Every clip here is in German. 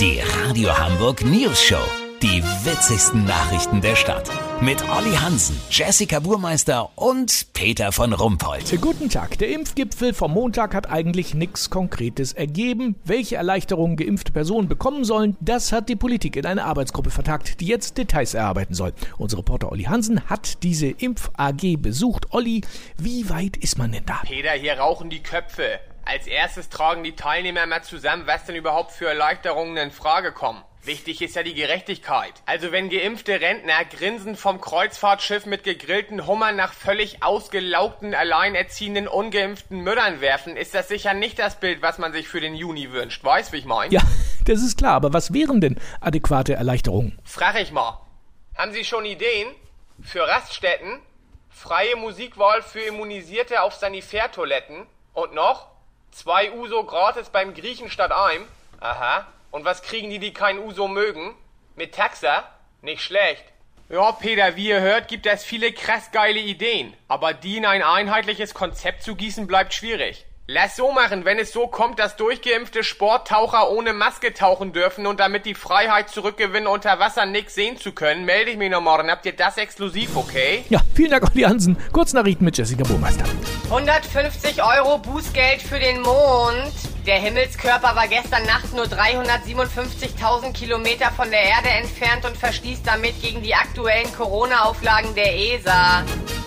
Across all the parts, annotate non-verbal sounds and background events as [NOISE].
Die Radio Hamburg News Show. Die witzigsten Nachrichten der Stadt. Mit Olli Hansen, Jessica Burmeister und Peter von Rumpold. Guten Tag. Der Impfgipfel vom Montag hat eigentlich nichts Konkretes ergeben. Welche Erleichterungen geimpfte Personen bekommen sollen, das hat die Politik in eine Arbeitsgruppe vertagt, die jetzt Details erarbeiten soll. Unser Reporter Olli Hansen hat diese Impf-AG besucht. Olli, wie weit ist man denn da? Peter, hier rauchen die Köpfe. Als erstes tragen die Teilnehmer mal zusammen, was denn überhaupt für Erleichterungen in Frage kommen. Wichtig ist ja die Gerechtigkeit. Also wenn geimpfte Rentner grinsend vom Kreuzfahrtschiff mit gegrillten Hummern nach völlig ausgelaugten, alleinerziehenden, ungeimpften Müttern werfen, ist das sicher nicht das Bild, was man sich für den Juni wünscht. Weißt, wie ich mein? Ja, [LAUGHS] das ist klar. Aber was wären denn adäquate Erleichterungen? Frag ich mal. Haben Sie schon Ideen? Für Raststätten? Freie Musikwahl für Immunisierte auf Sanitärtoiletten? Und noch? Zwei Uso gratis beim Griechen statt einem? Aha. Und was kriegen die, die kein Uso mögen? Mit Taxa? Nicht schlecht. Ja, Peter, wie ihr hört, gibt es viele krass geile Ideen. Aber die in ein einheitliches Konzept zu gießen, bleibt schwierig. Lass so machen, wenn es so kommt, dass durchgeimpfte Sporttaucher ohne Maske tauchen dürfen und damit die Freiheit zurückgewinnen, unter Wasser nix sehen zu können, melde ich mich noch morgen. Habt ihr das exklusiv, okay? Ja, vielen Dank, Olli Hansen. Kurznachrichten mit Jessica Burmeister. 150 Euro Bußgeld für den Mond. Der Himmelskörper war gestern Nacht nur 357.000 Kilometer von der Erde entfernt und verstieß damit gegen die aktuellen Corona-Auflagen der ESA.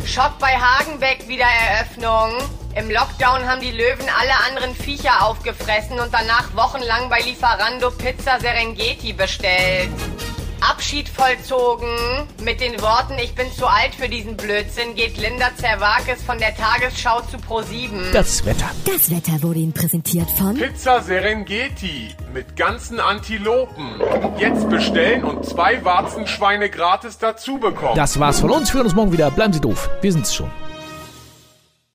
Schock bei Hagenbeck Wiedereröffnung. Im Lockdown haben die Löwen alle anderen Viecher aufgefressen und danach wochenlang bei Lieferando Pizza Serengeti bestellt. Abschied vollzogen. Mit den Worten, ich bin zu alt für diesen Blödsinn, geht Linda Zerwakis von der Tagesschau zu Pro7. Das Wetter. Das Wetter wurde Ihnen präsentiert von Pizza Serengeti mit ganzen Antilopen. Jetzt bestellen und zwei Warzenschweine gratis dazu bekommen. Das war's von uns. Wir hören uns morgen wieder. Bleiben Sie doof. Wir sind's schon.